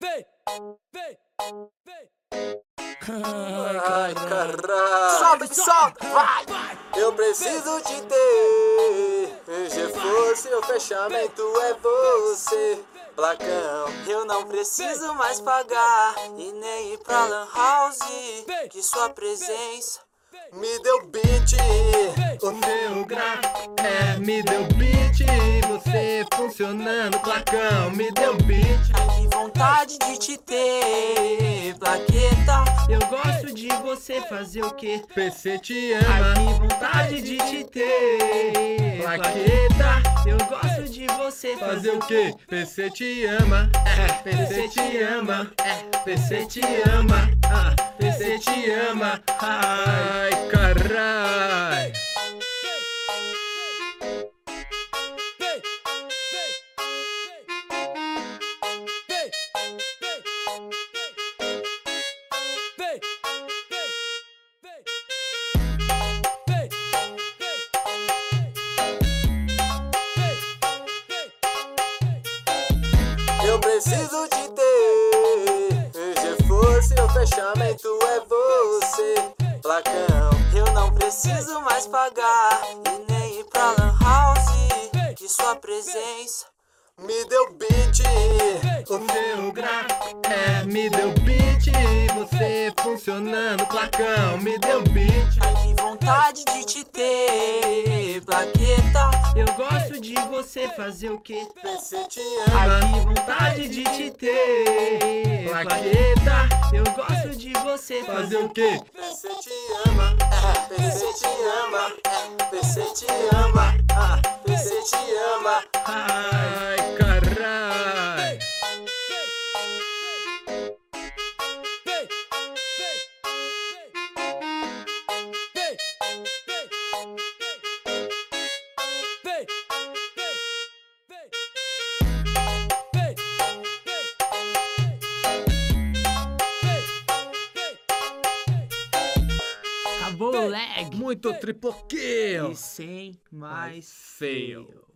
vem, vem, vem. Ai, caralho. Me solta, vai. Eu preciso te ter. Reforço, seu fechamento é você. Placão, eu não preciso mais pagar e nem ir pra Lan House. Que sua presença me deu beat. O gráfico é, me deu beat. Você funcionando, placão, me deu beat. Ai, que vontade de te ter, plaqueta. Eu gosto de você fazer o que? PC te ama. Ai, que vontade de te ter, plaqueta. Eu gosto de você fazer o que? PC te ama. É, PC te ama. É, PC te ama. Ah, PC te ama. Ai, carai. Eu preciso te ter. Reforço, seu fechamento é você. Placão, eu não preciso mais pagar e nem ir pra Lan House. Que sua presença me deu beat. O seu gráfico é, me deu beat. Você funcionando, placão, me deu beat. Ai, que vontade de te ter, plaqueta. Eu gosto de você fazer o que? PC te Ai, ama. que vontade de te ter, plaqueta. Eu gosto de você fazer o que? PC te ama, é, PC te ama, é, PC te ama, ah, PC te ama. Lag. Muito triple kill. E sem mais Fail. fail.